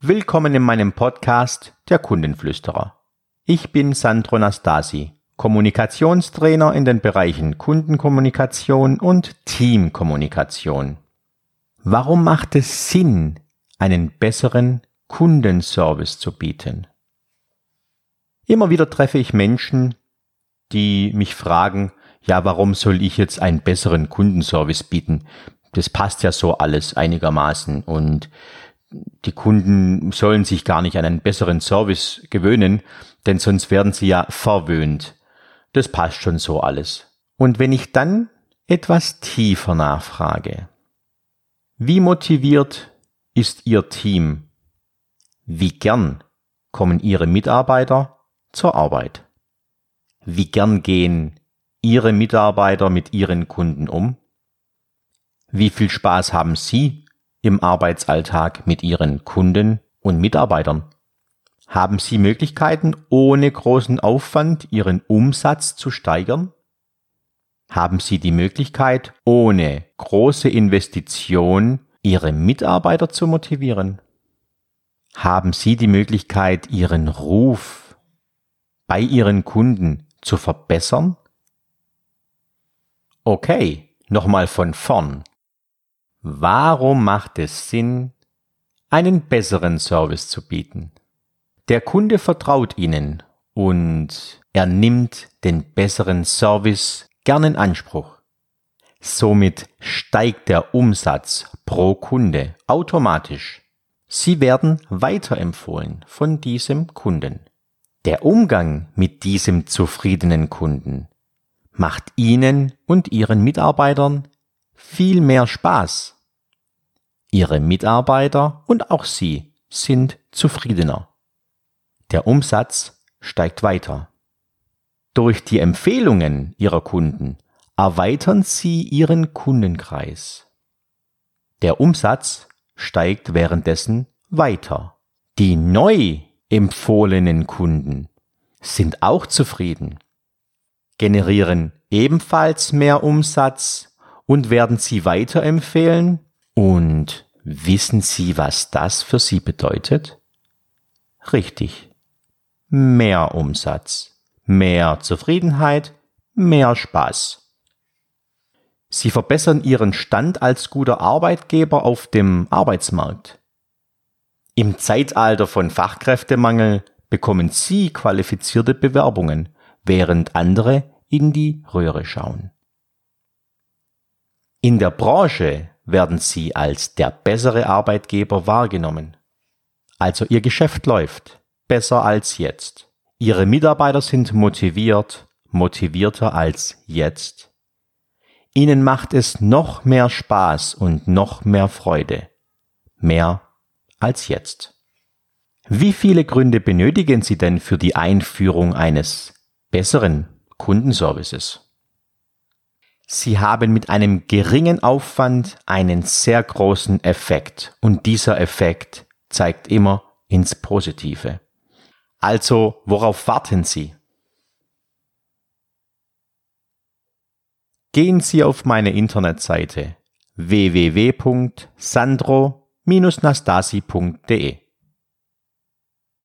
Willkommen in meinem Podcast Der Kundenflüsterer. Ich bin Sandro Nastasi, Kommunikationstrainer in den Bereichen Kundenkommunikation und Teamkommunikation. Warum macht es Sinn, einen besseren Kundenservice zu bieten? Immer wieder treffe ich Menschen, die mich fragen, ja, warum soll ich jetzt einen besseren Kundenservice bieten? Das passt ja so alles einigermaßen und die Kunden sollen sich gar nicht an einen besseren Service gewöhnen, denn sonst werden sie ja verwöhnt. Das passt schon so alles. Und wenn ich dann etwas tiefer nachfrage, wie motiviert ist Ihr Team? Wie gern kommen Ihre Mitarbeiter zur Arbeit? Wie gern gehen Ihre Mitarbeiter mit Ihren Kunden um? Wie viel Spaß haben Sie im Arbeitsalltag mit Ihren Kunden und Mitarbeitern? Haben Sie Möglichkeiten, ohne großen Aufwand Ihren Umsatz zu steigern? Haben Sie die Möglichkeit, ohne große Investition Ihre Mitarbeiter zu motivieren? Haben Sie die Möglichkeit, Ihren Ruf bei Ihren Kunden zu verbessern? Okay, nochmal von vorn. Warum macht es Sinn, einen besseren Service zu bieten? Der Kunde vertraut Ihnen und er nimmt den besseren Service gern in Anspruch. Somit steigt der Umsatz pro Kunde automatisch. Sie werden weiterempfohlen von diesem Kunden. Der Umgang mit diesem zufriedenen Kunden macht Ihnen und Ihren Mitarbeitern viel mehr Spaß Ihre Mitarbeiter und auch Sie sind zufriedener. Der Umsatz steigt weiter. Durch die Empfehlungen Ihrer Kunden erweitern Sie Ihren Kundenkreis. Der Umsatz steigt währenddessen weiter. Die neu empfohlenen Kunden sind auch zufrieden, generieren ebenfalls mehr Umsatz und werden Sie weiterempfehlen und wissen Sie, was das für Sie bedeutet? Richtig. Mehr Umsatz, mehr Zufriedenheit, mehr Spaß. Sie verbessern Ihren Stand als guter Arbeitgeber auf dem Arbeitsmarkt. Im Zeitalter von Fachkräftemangel bekommen Sie qualifizierte Bewerbungen, während andere in die Röhre schauen. In der Branche werden Sie als der bessere Arbeitgeber wahrgenommen. Also Ihr Geschäft läuft besser als jetzt. Ihre Mitarbeiter sind motiviert, motivierter als jetzt. Ihnen macht es noch mehr Spaß und noch mehr Freude. Mehr als jetzt. Wie viele Gründe benötigen Sie denn für die Einführung eines besseren Kundenservices? Sie haben mit einem geringen Aufwand einen sehr großen Effekt und dieser Effekt zeigt immer ins Positive. Also, worauf warten Sie? Gehen Sie auf meine Internetseite www.sandro-nastasi.de